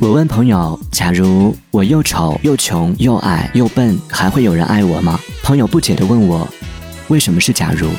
我问朋友，假如我又丑、又穷、又矮、又笨，还会有人爱我吗？朋友不解地问我，为什么是假如。